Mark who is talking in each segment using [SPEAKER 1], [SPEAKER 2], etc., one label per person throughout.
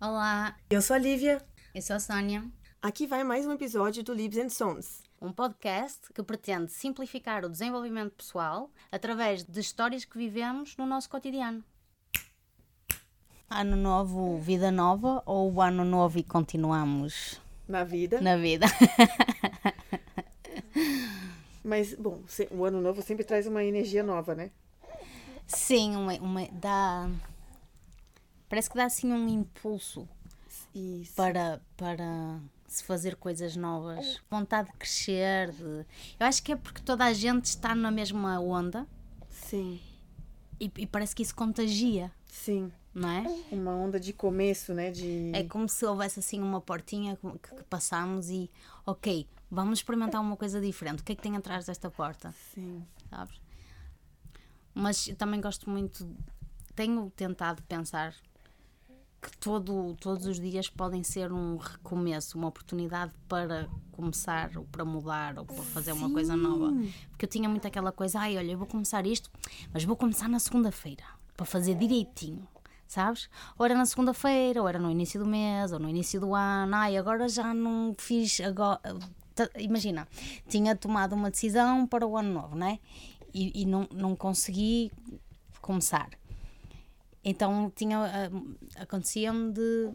[SPEAKER 1] Olá,
[SPEAKER 2] Eu sou a Lívia.
[SPEAKER 1] eu sou a Sónia,
[SPEAKER 2] Aqui vai mais um episódio do Libs and Sons.
[SPEAKER 1] um podcast que pretende simplificar o desenvolvimento pessoal através de histórias que vivemos no nosso cotidiano. Ano novo, vida nova ou ano novo e continuamos
[SPEAKER 2] Na vida.
[SPEAKER 1] na vida?
[SPEAKER 2] Mas, bom, o ano novo sempre traz uma energia nova, né?
[SPEAKER 1] Sim, uma, uma- dá. Parece que dá assim um impulso
[SPEAKER 2] Isso.
[SPEAKER 1] para, para se fazer coisas novas, vontade de crescer. de- Eu acho que é porque toda a gente está na mesma onda
[SPEAKER 2] Sim,
[SPEAKER 1] e, e parece que isso contagia,
[SPEAKER 2] sim.
[SPEAKER 1] não é?
[SPEAKER 2] Uma onda de começo, né? De.
[SPEAKER 1] É como se houvesse assim uma portinha que, que passamos e, ok, vamos experimentar uma coisa diferente. O que é que tem atrás desta porta?
[SPEAKER 2] Sim.
[SPEAKER 1] Sabes? Mas eu também gosto muito, tenho tentado pensar que todo, todos os dias podem ser um recomeço, uma oportunidade para começar ou para mudar ou para fazer uma coisa nova. Porque eu tinha muito aquela coisa, ai, olha, eu vou começar isto, mas vou começar na segunda-feira para fazer direitinho. Sabes? Ou era na segunda-feira, ou era no início do mês, ou no início do ano. Ai, agora já não fiz. Agora, imagina, tinha tomado uma decisão para o ano novo, né? E, e não, não consegui começar. Então tinha, ah, acontecia-me de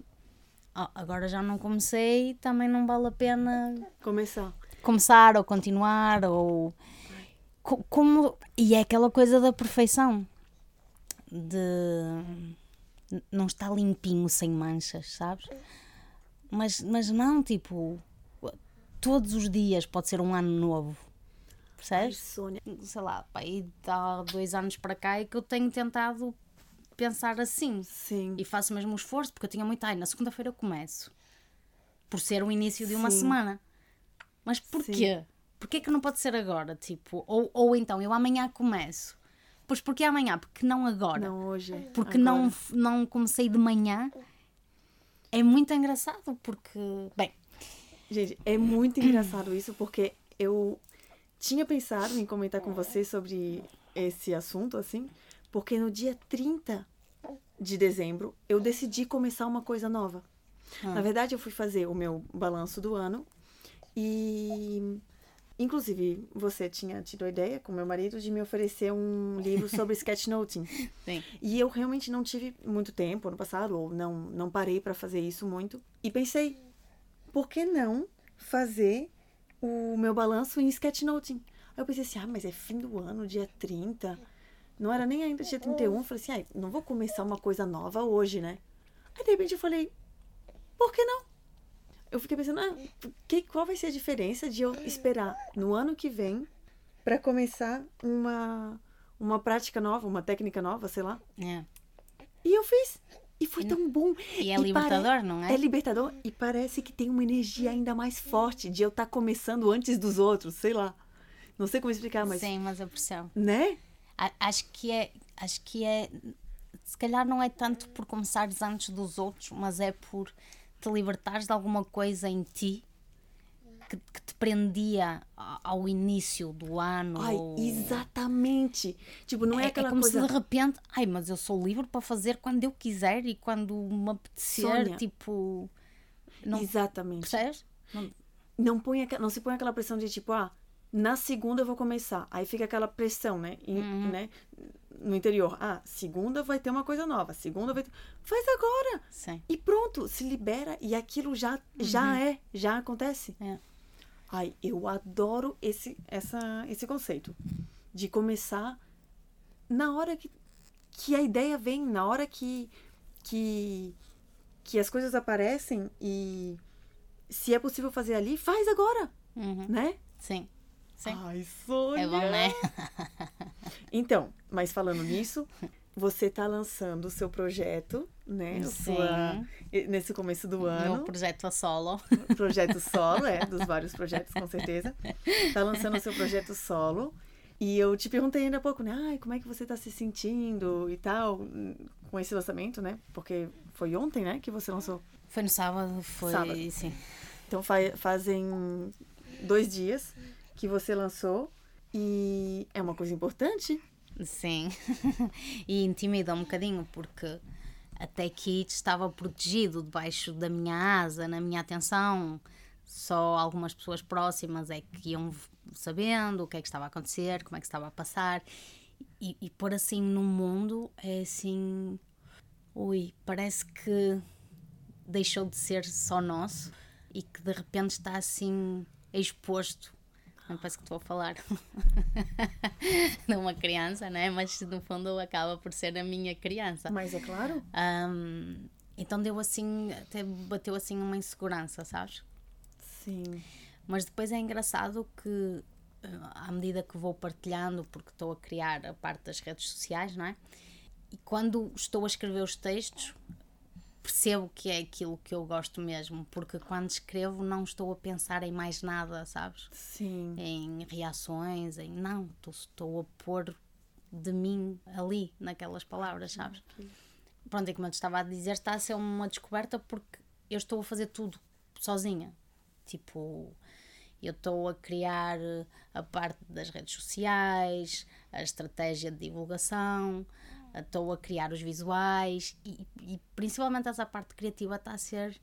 [SPEAKER 1] "Oh, agora já não comecei, também não vale a pena
[SPEAKER 2] Começar.
[SPEAKER 1] começar ou continuar ou co- como e é aquela coisa da perfeição de não está limpinho sem manchas, sabes? Mas, mas não, tipo, todos os dias pode ser um ano novo. Percebes?
[SPEAKER 2] Sônia.
[SPEAKER 1] sei lá, pá, e há dois anos para cá é que eu tenho tentado pensar assim.
[SPEAKER 2] Sim.
[SPEAKER 1] E faço mesmo um esforço, porque eu tinha muito, ai, na segunda-feira eu começo. Por ser o início de uma
[SPEAKER 2] Sim.
[SPEAKER 1] semana. Mas porquê? Porquê que não pode ser agora? Tipo, ou, ou então, eu amanhã começo. Pois porquê amanhã? Porque não agora.
[SPEAKER 2] Não hoje.
[SPEAKER 1] porque
[SPEAKER 2] agora.
[SPEAKER 1] não, não comecei de manhã. É muito engraçado, porque, bem,
[SPEAKER 2] Gente, é muito engraçado isso, porque eu tinha pensado em comentar com você sobre esse assunto, assim, porque no dia 30 de dezembro eu decidi começar uma coisa nova. Na verdade, eu fui fazer o meu balanço do ano e. Inclusive, você tinha tido a ideia com meu marido de me oferecer um livro sobre sketchnoting.
[SPEAKER 1] sim.
[SPEAKER 2] E eu realmente não tive muito tempo ano passado, ou não, não parei para fazer isso muito. E pensei, por que não fazer o meu balanço em sketchnoting? Aí eu pensei assim, ah, mas é fim do ano, dia 30. Não era nem ainda dia 31. Eu falei assim, ah, não vou começar uma coisa nova hoje, né? Aí de repente eu falei, por que não? Eu fiquei pensando, ah, que, qual vai ser a diferença de eu esperar no ano que vem para começar uma, uma prática nova, uma técnica nova, sei lá.
[SPEAKER 1] É.
[SPEAKER 2] E eu fiz. E foi tão bom.
[SPEAKER 1] E é
[SPEAKER 2] pare-
[SPEAKER 1] libertador, não é?
[SPEAKER 2] É libertador e parece que tem uma energia ainda mais forte de eu estar começando antes dos outros, sei lá. Não sei como explicar, mas.
[SPEAKER 1] Sim, mas eu percebo.
[SPEAKER 2] Né?
[SPEAKER 1] A- Acho que é, acho que é, se calhar não é tanto por começares antes dos outros, mas é por te libertares de alguma coisa em ti que, que te prendia ao início do ano.
[SPEAKER 2] Ai,
[SPEAKER 1] ou-
[SPEAKER 2] exatamente. Tipo, não é,
[SPEAKER 1] É,
[SPEAKER 2] aquela
[SPEAKER 1] é como
[SPEAKER 2] coisa.
[SPEAKER 1] se de repente, ai, mas eu sou livre para fazer quando eu quiser e quando me apetecer, tipo, não
[SPEAKER 2] Exatamente.
[SPEAKER 1] percebes? Não-
[SPEAKER 2] Não, põe, não se põe aquela pressão de tipo, ah, na segunda eu vou começar. Aí fica aquela pressão, né? Em-
[SPEAKER 1] Uhum.
[SPEAKER 2] né? No interior. Ah, segunda vai ter uma coisa nova. Segunda vai ter. Faz agora!
[SPEAKER 1] Sim.
[SPEAKER 2] E pronto, se libera e aquilo já, já é, já acontece.
[SPEAKER 1] É.
[SPEAKER 2] Ai, eu adoro esse, essa, esse conceito de começar na hora que, que a ideia vem, na hora que, que, que as coisas aparecem e se é possível fazer ali, faz agora,
[SPEAKER 1] Uhum.
[SPEAKER 2] né?
[SPEAKER 1] Sim. Sim.
[SPEAKER 2] Ai, Sônia!
[SPEAKER 1] É bom, né?
[SPEAKER 2] Então, mas falando nisso, você tá lançando o seu projeto, né? Sua- nesse começo do ano.
[SPEAKER 1] Meu projeto solo.
[SPEAKER 2] projeto solo, é, dos vários projetos, com certeza. Tá lançando o seu projeto solo. E eu te perguntei ainda há pouco, né? Ai, como é que você tá se sentindo e tal, com esse lançamento, né? Porque foi ontem, né, que você lançou.
[SPEAKER 1] Foi no sábado, foi.
[SPEAKER 2] Sábado.
[SPEAKER 1] Sim.
[SPEAKER 2] Então fa- fazem dois dias que você lançou. E é uma coisa importante,
[SPEAKER 1] Sim. e intimida um bocadinho porque até aqui estava protegido debaixo da minha asa, na minha atenção. Só algumas pessoas próximas é que iam sabendo o que é que estava a acontecer, como é que estava a passar. E, e pôr assim no mundo é assim. Ui, parece que deixou de ser só nosso e que de repente está assim exposto. Não parece que estou a falar de uma criança, né? mas no fundo acaba por ser a minha criança.
[SPEAKER 2] Mas é claro.
[SPEAKER 1] Um, então deu assim, até bateu assim uma insegurança, sabes?
[SPEAKER 2] Sim.
[SPEAKER 1] Mas depois é engraçado que à medida que vou partilhando, porque estou a criar a parte das redes sociais, não é? E quando estou a escrever os textos, percebo que é aquilo que eu gosto mesmo, porque quando escrevo não estou a pensar em mais nada, sabes?
[SPEAKER 2] Sim.
[SPEAKER 1] Em reações, em não, estou, a pôr de mim ali, naquelas palavras, sabes? Pronto, e como eu te estava a dizer, está a ser uma descoberta porque eu estou a fazer tudo sozinha. Tipo, eu estou a criar a parte das redes sociais, a estratégia de divulgação, estou a criar os visuais e, e, principalmente essa parte criativa está a ser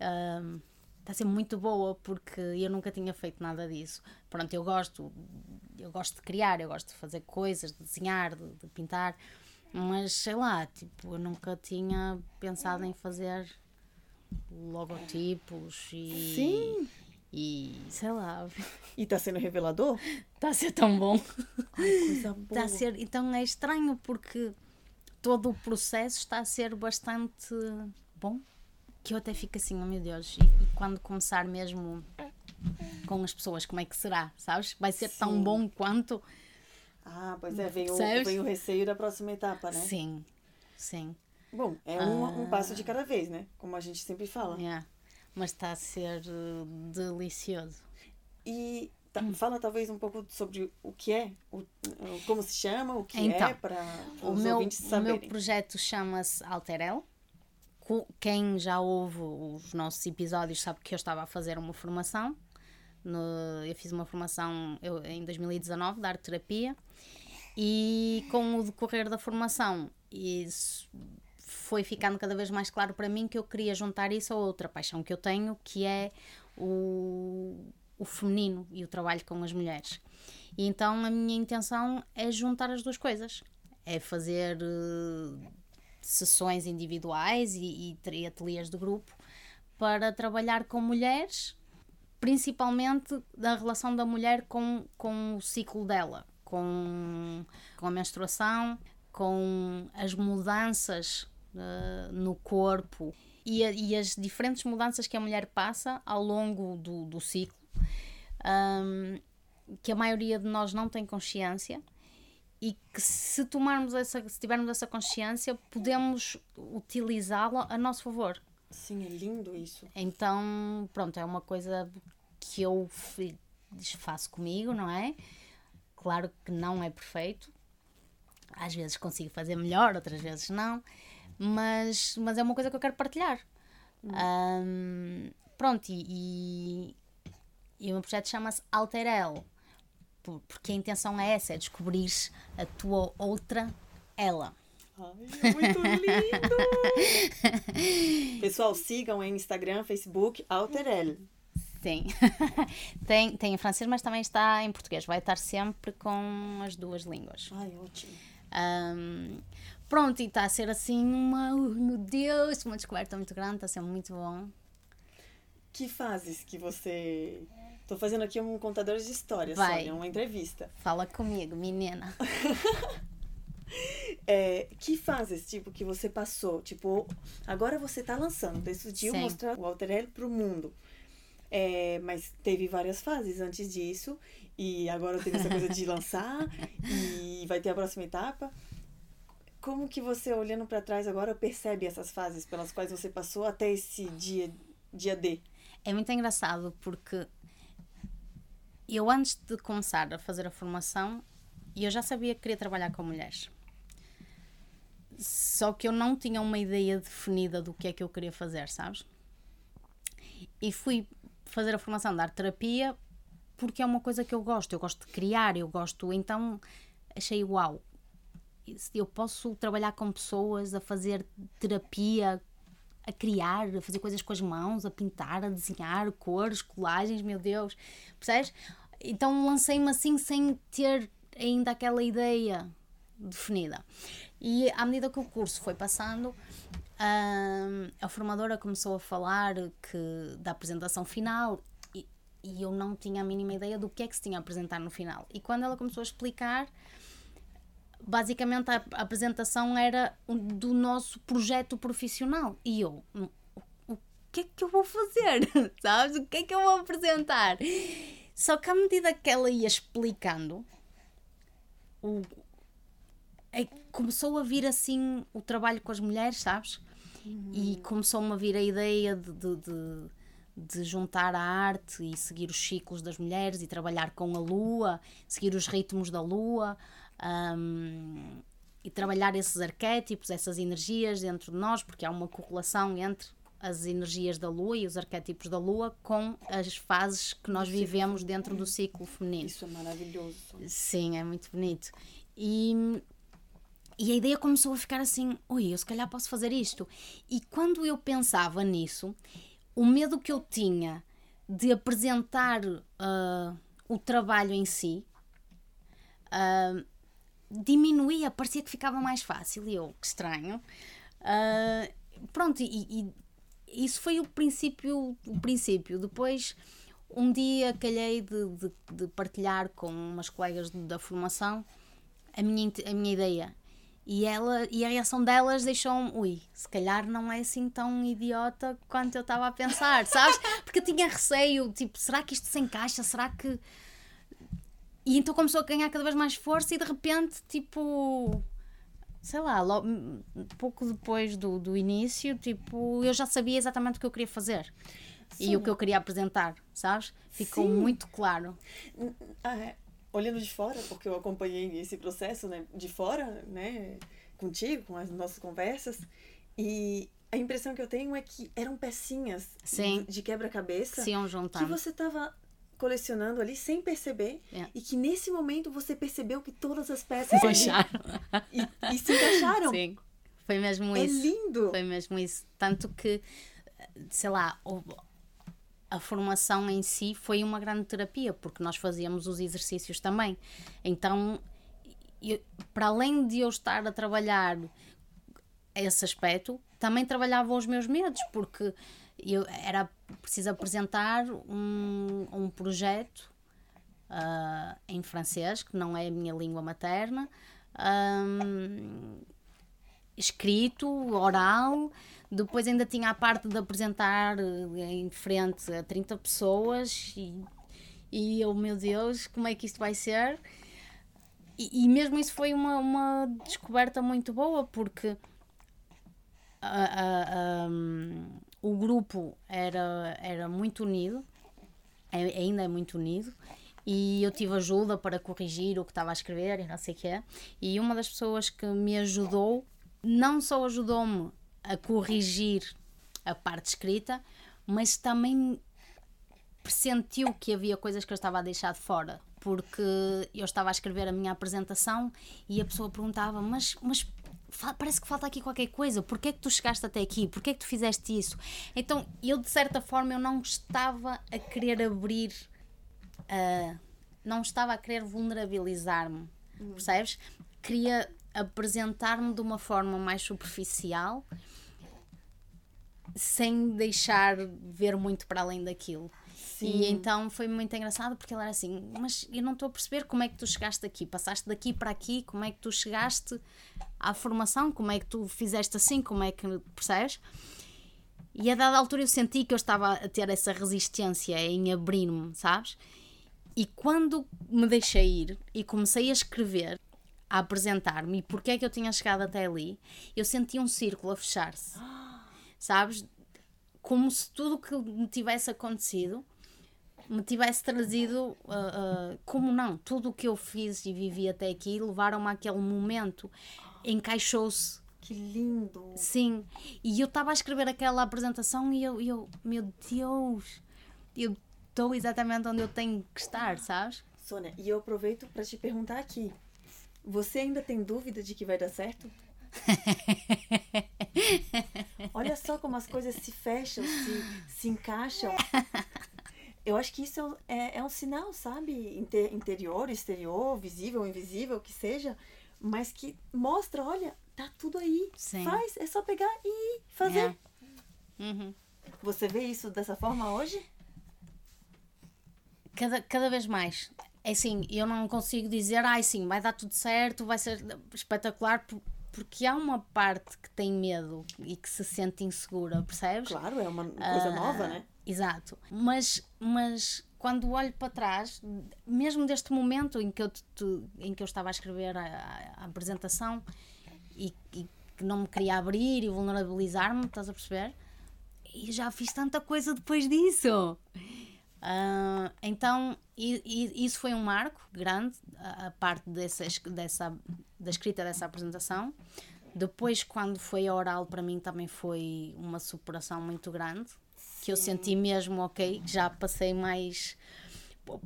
[SPEAKER 1] um, está a ser muito boa porque eu nunca tinha feito nada disso pronto eu gosto eu gosto de criar eu gosto de fazer coisas de desenhar de, de pintar mas sei lá tipo eu nunca tinha pensado em fazer logotipos e
[SPEAKER 2] Sim.
[SPEAKER 1] e sei lá
[SPEAKER 2] E tá sendo revelador?
[SPEAKER 1] está a ser tão bom
[SPEAKER 2] Ai, coisa boa.
[SPEAKER 1] Está a ser, então é estranho porque todo o processo está a ser bastante bom. Que eu até fico assim, oh meu Deus, e, e quando começar mesmo com as pessoas, como é que será? Sabes? Vai ser tão
[SPEAKER 2] Sim.
[SPEAKER 1] bom quanto?
[SPEAKER 2] Ah, pois é, vem o, vem o receio da próxima etapa, né?
[SPEAKER 1] Sim, sim.
[SPEAKER 2] Bom, é um, um passo de cada vez, né? Como a gente sempre fala.
[SPEAKER 1] yeah. Mas está a ser uh, delicioso.
[SPEAKER 2] E tá, fala talvez um pouco sobre o que é, o, como se chama, o que
[SPEAKER 1] Então,
[SPEAKER 2] é, para
[SPEAKER 1] O
[SPEAKER 2] os
[SPEAKER 1] meu,
[SPEAKER 2] ouvintes
[SPEAKER 1] o meu
[SPEAKER 2] saberem.
[SPEAKER 1] projeto chama-se Alterel. Quem já ouve os nossos episódios sabe que eu estava a fazer uma formação. No- eu fiz uma formação eu- em 2019 de arte terapia e com o decorrer da formação foi ficando cada vez mais claro para mim que eu queria juntar isso a outra paixão que eu tenho, que é o, o feminino e o trabalho com as mulheres. E então a minha intenção é juntar as duas coisas. É fazer eh, sessões individuais e, e ateliês de grupo para trabalhar com mulheres, principalmente da relação da mulher com, com o ciclo dela, com, com a menstruação, com as mudanças eh, no corpo e, a- e as diferentes mudanças que a mulher passa ao longo do, do ciclo, ahm, que a maioria de nós não tem consciência e que se tomarmos essa, se tivermos essa consciência, podemos utilizá-la a nosso favor.
[SPEAKER 2] Sim, é lindo isso.
[SPEAKER 1] Então, pronto, é uma coisa que eu faço comigo, não é? Claro que não é perfeito. Às vezes consigo fazer melhor, outras vezes não. Mas, mas é uma coisa que eu quero partilhar. Ahm, pronto, e, e, e o meu projeto chama-se Alterel. Por- Porque a intenção é essa, é descobrir a tua outra ela.
[SPEAKER 2] Ai, é muito lindo! Pessoal, sigam em Instagram, Facebook, Alterel.
[SPEAKER 1] Sim. tem, tem em francês, mas também está em português. Vai estar sempre com as duas línguas.
[SPEAKER 2] Ai, ótimo.
[SPEAKER 1] Ahm, pronto, e está a ser assim uma. Meu Deus, uma descoberta muito grande, está a ser muito bom.
[SPEAKER 2] Que fases que você. Tô fazendo aqui um contador de histórias,
[SPEAKER 1] Vai.
[SPEAKER 2] Sônia, uma entrevista.
[SPEAKER 1] Fala comigo, menina.
[SPEAKER 2] É, que fases, tipo, que você passou? Tipo, agora você tá lançando, decidiu
[SPEAKER 1] Sim.
[SPEAKER 2] mostrar o Alterel pro mundo. É, mas teve várias fases antes disso, e agora teve essa coisa de lançar, e vai ter a próxima etapa. Como que você, olhando pra trás agora, percebe essas fases pelas quais você passou até esse dia, dia D?
[SPEAKER 1] É muito engraçado porque eu antes de começar a fazer a formação, eu já sabia que queria trabalhar com mulheres. Só que eu não tinha uma ideia definida do que é que eu queria fazer, sabes? E fui fazer a formação de arte terapia porque é uma coisa que eu gosto, eu gosto de criar, eu gosto, então achei uau, eu posso trabalhar com pessoas, a fazer terapia, a criar, a fazer coisas com as mãos, a pintar, a desenhar cores, colagens, meu Deus, percebes? Então lancei-me assim sem ter ainda aquela ideia definida. E à medida que o curso foi passando, hum, a formadora começou a falar que da apresentação final e, e eu não tinha a mínima ideia do que é que se tinha a apresentar no final. E quando ela começou a explicar, basicamente a, apresentação era do nosso projeto profissional. E eu, o, o que é que eu vou fazer? Sabes? O que é que eu vou apresentar? Só que à medida que ela ia explicando, o, é, começou a vir assim o trabalho com as mulheres, sabes? Uhum. E começou-me a vir a ideia de, de, de, de, juntar a arte e seguir os ciclos das mulheres e trabalhar com a lua, seguir os ritmos da lua um, e trabalhar esses arquétipos, essas energias dentro de nós, porque há uma correlação entre as energias da lua e os arquétipos da lua com as fases que nós vivemos dentro do ciclo feminino.
[SPEAKER 2] Isso é maravilhoso.
[SPEAKER 1] Sim, é muito bonito. E, e a ideia começou a ficar assim: ui, eu se calhar posso fazer isto. E quando eu pensava nisso, o medo que eu tinha de apresentar uh, o trabalho em si uh, diminuía, parecia que ficava mais fácil. E eu, que estranho. Uh, pronto, e, e, isso foi o princípio, o princípio. Depois, um dia calhei de, de, de partilhar com umas colegas da formação a minha, a minha ideia. E, ela, e a reação delas deixou-me, ui, se calhar não é assim tão idiota quanto eu estava a pensar, sabes? Porque eu tinha receio, tipo, será que isto se encaixa? Será que. E então começou a ganhar cada vez mais força e de repente, tipo, sei lá, logo, pouco depois do, do início, tipo, eu já sabia exatamente o que eu queria fazer Sim. e o que eu queria apresentar, sabes? Ficou Sim. muito claro.
[SPEAKER 2] Ah, é. Olhando de fora, porque eu acompanhei esse processo né, de fora, né, contigo, com as nossas conversas, e a impressão que eu tenho é que eram pecinhas Sim. de, de quebra-cabeça
[SPEAKER 1] que
[SPEAKER 2] você estava colecionando ali sem perceber é. e que nesse momento você percebeu que todas as peças
[SPEAKER 1] se encaixaram
[SPEAKER 2] e, e, se encaixaram.
[SPEAKER 1] Sim, foi mesmo
[SPEAKER 2] é
[SPEAKER 1] isso.
[SPEAKER 2] É lindo.
[SPEAKER 1] Foi mesmo isso. Tanto que, sei lá, a formação em si foi uma grande terapia porque nós fazíamos os exercícios também. Então, eu, para além de eu estar a trabalhar esse aspecto, também trabalhava os meus medos porque eu era preciso apresentar um, um projeto uh, em francês, que não é a minha língua materna, um, escrito, oral. Depois ainda tinha a parte de apresentar em frente a 30 pessoas e, e eu, meu Deus, como é que isto vai ser? E, e mesmo isso foi uma, uma descoberta muito boa, porque um, o grupo era, era muito unido, é, ainda é muito unido, e eu tive ajuda para corrigir o que estava a escrever e não sei o que é. E uma das pessoas que me ajudou, não só ajudou-me a corrigir a parte escrita, mas também pressentiu que havia coisas que eu estava a deixar de fora. Porque eu estava a escrever a minha apresentação e a pessoa perguntava: Mas, mas parece que falta aqui qualquer coisa, porquê é que tu chegaste até aqui, porquê é que tu fizeste isso? Então, eu de certa forma eu não estava a querer abrir, uh, não estava a querer vulnerabilizar-me, uhum. percebes? Queria apresentar-me de uma forma mais superficial, sem deixar ver muito para além daquilo. Sim. E então foi muito engraçado porque ele era assim: Mas eu não estou a perceber como é que tu chegaste aqui, passaste daqui para aqui, como é que tu chegaste à formação, como é que tu fizeste assim, como é que percebes? E a dada altura eu senti que eu estava a ter essa resistência em abrir-me, sabes? E quando me deixei ir e comecei a escrever, a apresentar-me e porque é que eu tinha chegado até ali, eu senti um círculo a fechar-se, sabes? Como se tudo o que me tivesse acontecido me tivesse trazido, uh, uh, como não, tudo o que eu fiz e vivi até aqui levaram-me àquele momento, encaixou-se.
[SPEAKER 2] Que lindo!
[SPEAKER 1] Sim, e eu estava a escrever aquela apresentação e eu, eu meu Deus, eu estou exatamente onde eu tenho que estar, sabes?
[SPEAKER 2] Sônia, e eu aproveito para te perguntar aqui. Você ainda tem dúvida de que vai dar certo? Olha só como as coisas se fecham, se, se encaixam. Eu acho que isso é, é um sinal, sabe? Inter, interior, exterior, visível, invisível, que seja, mas que mostra, olha, tá tudo aí.
[SPEAKER 1] Sim.
[SPEAKER 2] Faz, é só pegar e fazer.
[SPEAKER 1] É. Uhum.
[SPEAKER 2] Você vê isso dessa forma hoje?
[SPEAKER 1] Cada, cada vez mais. É assim, eu não consigo dizer, ai sim, vai dar tudo certo, vai ser espetacular, por- porque há uma parte que tem medo e que se sente insegura, percebes?
[SPEAKER 2] Claro, é uma coisa
[SPEAKER 1] Ah,
[SPEAKER 2] nova, né?
[SPEAKER 1] Exato. Mas, mas quando olho para trás, mesmo deste momento em que eu, te- em que eu estava a escrever a, a- apresentação e, e que não me queria abrir e vulnerabilizar-me, estás a perceber? E já fiz tanta coisa depois disso. Ah, então, isso foi um marco grande, a, a parte dessa, es- dessa, da escrita dessa apresentação. Depois, quando foi oral, para mim também foi uma superação muito grande, que eu senti mesmo, ok, já passei mais.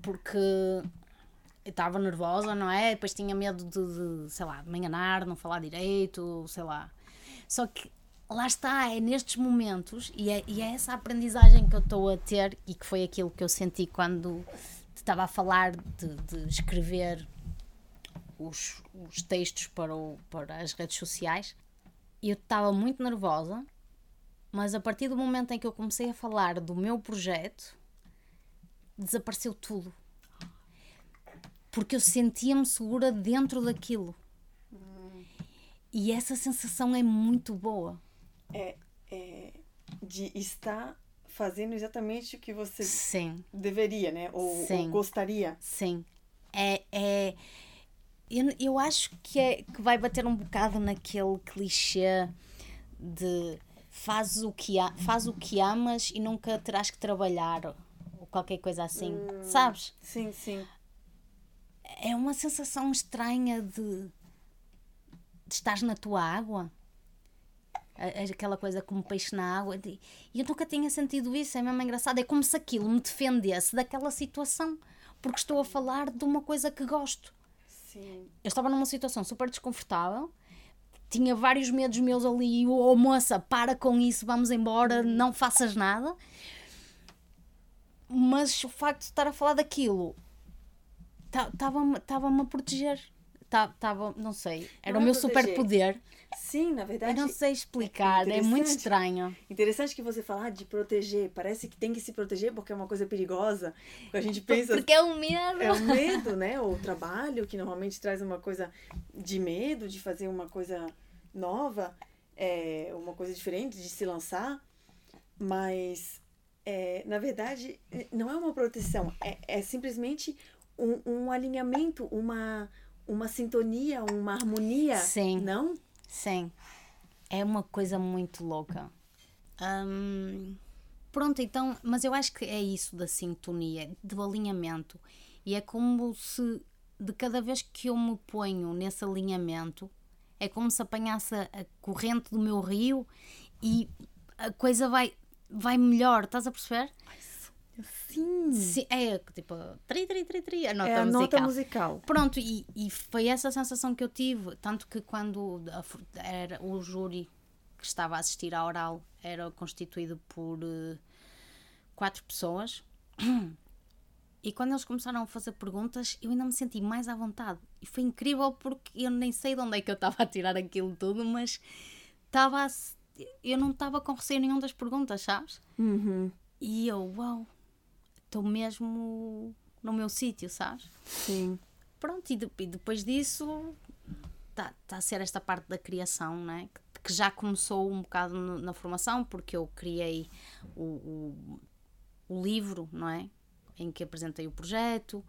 [SPEAKER 1] porque eu estava nervosa, não é? Depois tinha medo de, de, sei lá, de me enganar, não falar direito, sei lá. Só que lá está, é nestes momentos e é, e é essa aprendizagem que eu estou a ter e que foi aquilo que eu senti quando estava a falar de, de escrever os, os textos para, o, para as redes sociais. Eu estava muito nervosa, mas a partir do momento em que eu comecei a falar do meu projeto, desapareceu tudo. Porque eu sentia-me segura dentro daquilo. E essa sensação é muito boa.
[SPEAKER 2] É, é de estar fazendo exatamente o que você
[SPEAKER 1] Sim,
[SPEAKER 2] deveria, né? Ou, ou
[SPEAKER 1] Sim.
[SPEAKER 2] gostaria.
[SPEAKER 1] sim. É. é eu, eu acho que, é, que vai bater um bocado naquele clichê de faz o, que a, faz o que amas e nunca terás que trabalhar ou qualquer coisa assim, sabes?
[SPEAKER 2] Sim, sim.
[SPEAKER 1] é uma sensação estranha de, de estar na tua água. Aquela coisa como peixe na água. E eu nunca tinha sentido isso, é mesmo engraçado. É como se aquilo me defendesse daquela situação, porque estou a falar de uma coisa que gosto.
[SPEAKER 2] Sim.
[SPEAKER 1] Eu estava numa situação super desconfortável, tinha vários medos meus ali. Oh, moça, para com isso, vamos embora, não faças nada. Mas o facto de estar a falar daquilo estava-me a proteger. Estava, não sei, era
[SPEAKER 2] Não
[SPEAKER 1] o
[SPEAKER 2] é
[SPEAKER 1] meu superpoder.
[SPEAKER 2] Sim, na
[SPEAKER 1] Eu
[SPEAKER 2] verdade.
[SPEAKER 1] não sei explicar, é muito
[SPEAKER 2] interessante.
[SPEAKER 1] estranho.
[SPEAKER 2] Interessante que você falar de proteger. Parece que tem que se proteger porque é uma coisa perigosa. A gente pensa.
[SPEAKER 1] Porque é o medo.
[SPEAKER 2] É o medo, né? O trabalho, que normalmente traz uma coisa de medo, de fazer uma coisa nova, é, uma coisa diferente, de se lançar. Mas, é, na verdade, é, não é uma proteção. É, é simplesmente um, um alinhamento, uma, uma sintonia, uma harmonia.
[SPEAKER 1] Sim.
[SPEAKER 2] Não?
[SPEAKER 1] Sim. É uma coisa muito louca. Hum, pronto, então, mas eu acho que é isso da sintonia, do alinhamento. E é como se de cada vez que eu me ponho nesse alinhamento, é como se apanhasse a corrente do meu rio e a coisa vai, vai melhor, estás a perceber?
[SPEAKER 2] Sim.
[SPEAKER 1] Sim, é tipo, tri, tri, tri, tri, a nota
[SPEAKER 2] é a
[SPEAKER 1] musical.
[SPEAKER 2] nota musical.
[SPEAKER 1] Pronto, e, e foi essa sensação que eu tive. Tanto que quando a era o júri que estava a assistir à oral era constituído por eh, quatro pessoas. E quando eles começaram a fazer perguntas, eu ainda me senti mais à vontade. E foi incrível porque eu nem sei de onde é que eu estava a tirar aquilo tudo, mas estava a eu não estava com receio nenhum das perguntas, sabes?
[SPEAKER 2] Uhum.
[SPEAKER 1] E eu, uau, estou mesmo no meu sítio, sabes?
[SPEAKER 2] Sim.
[SPEAKER 1] Pronto, e, de- e depois disso está tá a ser esta parte da criação, né? que, que já começou um bocado no- na formação, porque eu criei o, o, o livro, não é? Em que apresentei o projeto,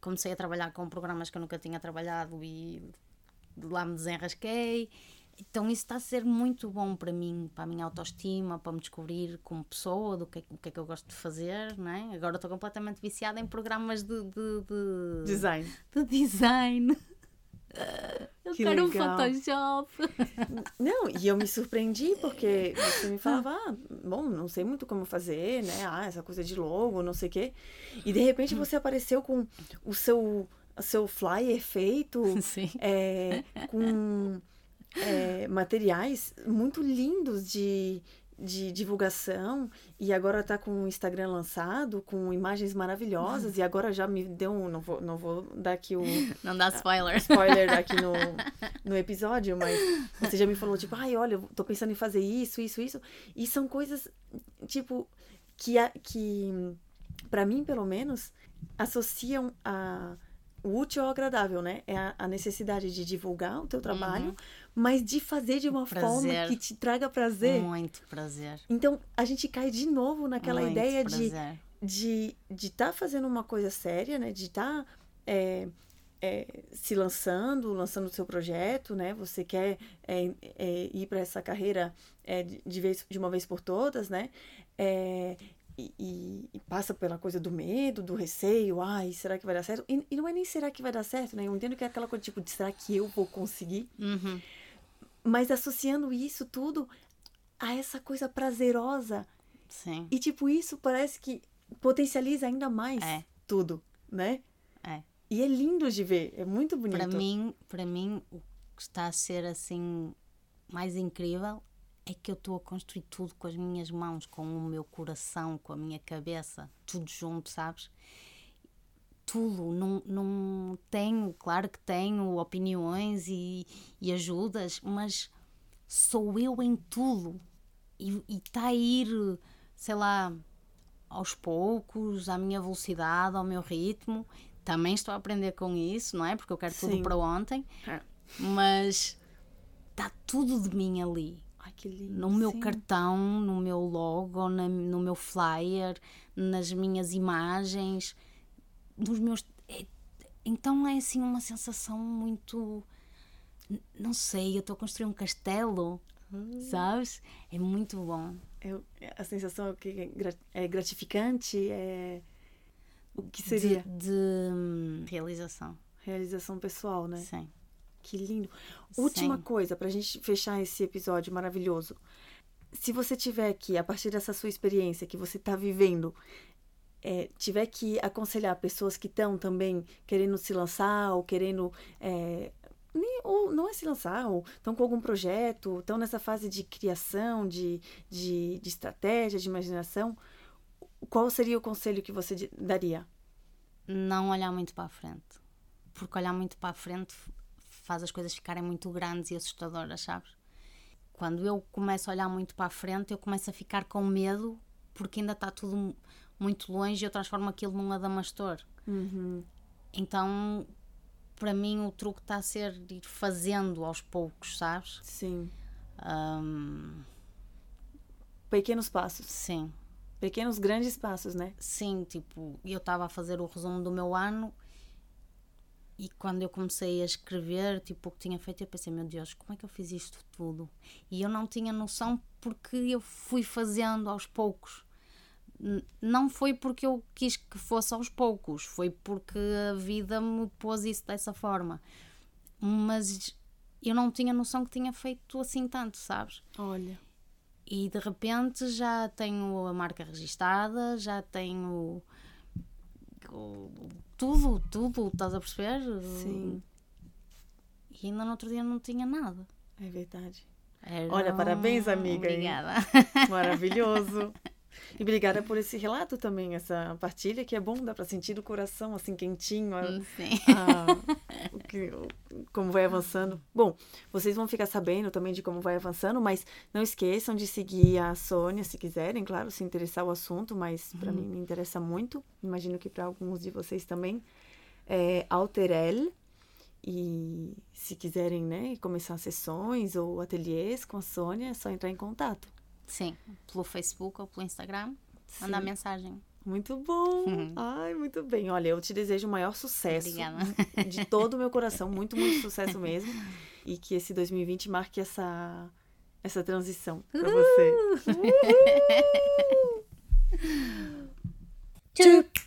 [SPEAKER 1] comecei a trabalhar com programas que eu nunca tinha trabalhado e lá me desenrasquei. Então isso está a ser muito bom para mim, para a minha autoestima, para me descobrir como pessoa, do que, é, que- o que é que eu gosto de fazer, não é? Agora estou completamente viciada em programas de- de- de
[SPEAKER 2] Design.
[SPEAKER 1] de design. Eu
[SPEAKER 2] Que
[SPEAKER 1] quero
[SPEAKER 2] legal.
[SPEAKER 1] um Photoshop.
[SPEAKER 2] Não, e eu me surpreendi porque você me falava, ah, bom, não sei muito como fazer, né? Ah, essa coisa de logo, não sei o quê. E de repente você apareceu com o seu seu flyer feito
[SPEAKER 1] Sim.
[SPEAKER 2] é, com é, materiais muito lindos de, de divulgação e agora tá com o Instagram lançado, com imagens maravilhosas e agora já me deu um, não vou, não vou dar aqui o
[SPEAKER 1] Não dá spoiler.
[SPEAKER 2] spoiler aqui no, no episódio, mas você já me falou, tipo, ai, olha, eu tô pensando em fazer isso, isso, isso. E são coisas, tipo, que, a- que para mim, pelo menos, associam a o útil ao agradável, né? É a, a necessidade de divulgar o teu trabalho, mas de fazer de uma forma
[SPEAKER 1] Prazer.
[SPEAKER 2] que te traga prazer.
[SPEAKER 1] Muito prazer.
[SPEAKER 2] Então, a gente cai de novo naquela
[SPEAKER 1] Muito
[SPEAKER 2] ideia de
[SPEAKER 1] prazer.
[SPEAKER 2] de de estar fazendo uma coisa séria, né? De estar é, é, se lançando, lançando o seu projeto, né? Você quer é, é, ir para essa carreira é, de, de vez de uma vez por todas, né? É, e, e- e passa pela coisa do medo, do receio, ai, será que vai dar certo? E, e não é nem será que vai dar certo, né? Eu entendo que é aquela coisa tipo, de será que eu vou conseguir?
[SPEAKER 1] Uhum.
[SPEAKER 2] Mas associando isso tudo a essa coisa prazerosa
[SPEAKER 1] Sim.
[SPEAKER 2] e, tipo, isso parece que potencializa ainda mais
[SPEAKER 1] É.
[SPEAKER 2] tudo, né?
[SPEAKER 1] É.
[SPEAKER 2] E é lindo de ver, é muito bonito.
[SPEAKER 1] Para mim, para mim, o que está a ser assim mais incrível é que eu estou a construir tudo com as minhas mãos, com o meu coração, com a minha cabeça, tudo junto, sabes? Tudo, não, não tenho, claro que tenho opiniões e, e ajudas, mas sou eu em tudo e está a ir, sei lá, aos poucos, à minha velocidade, ao meu ritmo. Também estou a aprender com isso, não é? Porque eu quero tudo
[SPEAKER 2] Sim.
[SPEAKER 1] para ontem,
[SPEAKER 2] É.
[SPEAKER 1] mas está tudo de mim ali.
[SPEAKER 2] Ai, que lindo.
[SPEAKER 1] No meu
[SPEAKER 2] sim.
[SPEAKER 1] cartão, no meu logo, na- no meu flyer, nas minhas imagens, nos meus. é- então é assim uma sensação muito. Não sei, eu estou a construir um castelo,
[SPEAKER 2] Hum.
[SPEAKER 1] sabes? É muito bom.
[SPEAKER 2] Eu- a sensação é que é é gratificante, é. O que seria?
[SPEAKER 1] De, de, hum, realização.
[SPEAKER 2] Realização pessoal, né?
[SPEAKER 1] Sim.
[SPEAKER 2] Que lindo. Última
[SPEAKER 1] Sim.
[SPEAKER 2] coisa, pra gente fechar esse episódio maravilhoso. Se você tiver que, a partir dessa sua experiência que você tá vivendo, é, tiver que aconselhar pessoas que estão também querendo se lançar ou querendo. é, nem- ou não é se lançar, ou estão com algum projeto, estão nessa fase de criação, de, de, de estratégia, de imaginação, qual seria o conselho que você daria?
[SPEAKER 1] não olhar muito para a frente. Porque olhar muito para a frente faz as coisas ficarem muito grandes e assustadoras, sabes? Quando eu começo a olhar muito para a frente, eu começo a ficar com medo porque ainda está tudo muito longe e eu transformo aquilo num adamastor. Então, para mim, o truque está a ser ir fazendo aos poucos, sabes?
[SPEAKER 2] Sim.
[SPEAKER 1] Ahm,
[SPEAKER 2] Pequenos passos.
[SPEAKER 1] sim.
[SPEAKER 2] Pequenos, grandes passos, né?
[SPEAKER 1] Sim, tipo, eu estava a fazer o resumo do meu ano e quando eu comecei a escrever, tipo, o que tinha feito, eu pensei, meu Deus, como é que eu fiz isto tudo? E eu não tinha noção porque eu fui fazendo aos poucos. Não foi porque eu quis que fosse aos poucos, foi porque a vida me pôs isso dessa forma. Mas eu não tinha noção que tinha feito assim tanto, sabes?
[SPEAKER 2] Olha.
[SPEAKER 1] E de repente já tenho a marca registada, já tenho tudo, tudo, estás a perceber?
[SPEAKER 2] Sim.
[SPEAKER 1] E ainda no outro dia não tinha nada.
[SPEAKER 2] É verdade.
[SPEAKER 1] Era
[SPEAKER 2] Olha, parabéns,
[SPEAKER 1] um-
[SPEAKER 2] amiga, hein?
[SPEAKER 1] Obrigada.
[SPEAKER 2] Maravilhoso. E obrigada por esse relato também, essa partilha, que é bom, dá pra sentir o coração assim quentinho, a-
[SPEAKER 1] Sim.
[SPEAKER 2] a- o que- o- como vai avançando. Bom, vocês vão ficar sabendo também de como vai avançando, mas não esqueçam de seguir a Sônia, se quiserem, claro, se interessar o assunto, mas pra mim me interessa muito. Imagino que para alguns de vocês também. É Alterel. E se quiserem, né, começar sessões ou ateliês com a Sônia, é só entrar em contato.
[SPEAKER 1] Sim, pelo Facebook ou pelo Instagram, mandar
[SPEAKER 2] Sim.
[SPEAKER 1] mensagem.
[SPEAKER 2] Muito bom! Ai, muito bem. Olha, eu te desejo o maior sucesso.
[SPEAKER 1] Obrigada.
[SPEAKER 2] De todo o meu coração. Muito, muito sucesso mesmo. E que esse 2020 marque essa, essa transição pra você.
[SPEAKER 3] Chup,